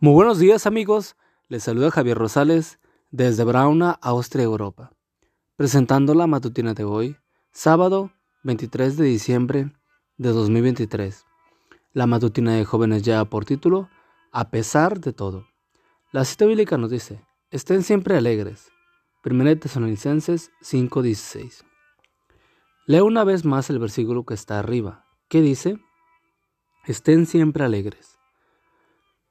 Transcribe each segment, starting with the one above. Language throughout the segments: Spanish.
Muy buenos días amigos, les saluda Javier Rosales desde Brauna, Austria, Europa, presentando la matutina de hoy, sábado 23 de diciembre de 2023. La matutina de jóvenes ya por título, A pesar de todo. La cita bíblica nos dice, estén siempre alegres. 1 Tesalonicenses 5:16. Leo una vez más el versículo que está arriba, que dice, estén siempre alegres.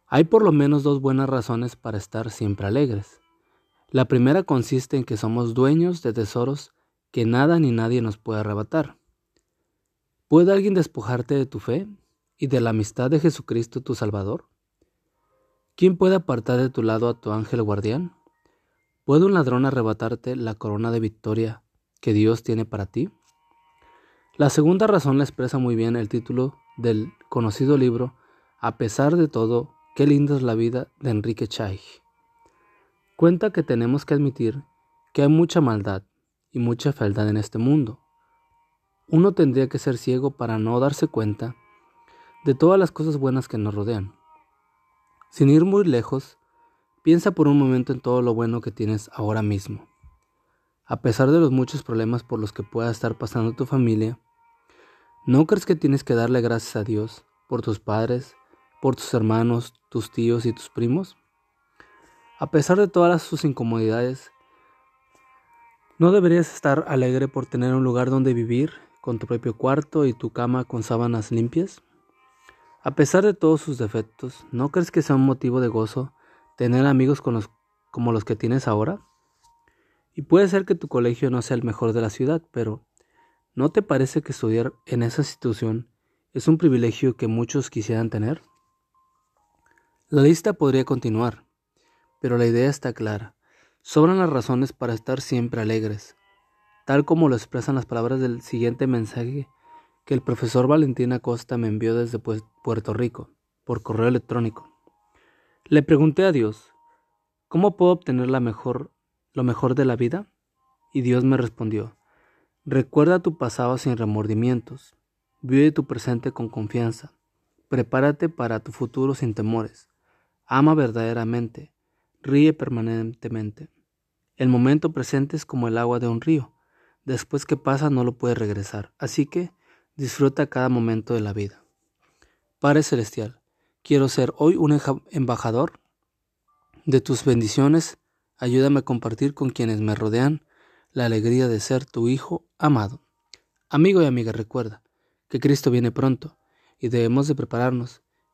Hay por lo menos dos buenas razones para estar siempre alegres. La primera consiste en que somos dueños de tesoros que nada ni nadie nos puede arrebatar. ¿Puede alguien despojarte de tu fe y de la amistad de Jesucristo tu Salvador? ¿Quién puede apartar de tu lado a tu ángel guardián? ¿Puede un ladrón arrebatarte la corona de victoria que Dios tiene para ti? La segunda razón la expresa muy bien el título del conocido libro A pesar de todo, Qué linda es la vida de Enrique Chay. Cuenta que tenemos que admitir que hay mucha maldad y mucha fealdad en este mundo. Uno tendría que ser ciego para no darse cuenta de todas las cosas buenas que nos rodean. Sin ir muy lejos, piensa por un momento en todo lo bueno que tienes ahora mismo. A pesar de los muchos problemas por los que pueda estar pasando tu familia, ¿no crees que tienes que darle gracias a Dios por tus padres, por tus hermanos, tus tíos y tus primos? A pesar de todas sus incomodidades, ¿no deberías estar alegre por tener un lugar donde vivir, con tu propio cuarto y tu cama con sábanas limpias? A pesar de todos sus defectos, ¿no crees que sea un motivo de gozo tener amigos como los que tienes ahora? Y puede ser que tu colegio no sea el mejor de la ciudad, pero ¿no te parece que estudiar en esa institución es un privilegio que muchos quisieran tener? La lista podría continuar, pero la idea está clara. Sobran las razones para estar siempre alegres, tal como lo expresan las palabras del siguiente mensaje que el profesor Valentín Acosta me envió desde Puerto Rico, por correo electrónico. Le pregunté a Dios, ¿cómo puedo obtener la mejor, lo mejor de la vida? Y Dios me respondió, recuerda tu pasado sin remordimientos, vive tu presente con confianza, prepárate para tu futuro sin temores Ama verdaderamente, ríe permanentemente. El momento presente es como el agua de un río. Después que pasa no lo puede regresar. Así que disfruta cada momento de la vida. Padre Celestial, quiero ser hoy un embajador de tus bendiciones. Ayúdame a compartir con quienes me rodean la alegría de ser tu Hijo amado. Amigo y amiga, recuerda que Cristo viene pronto y debemos de prepararnos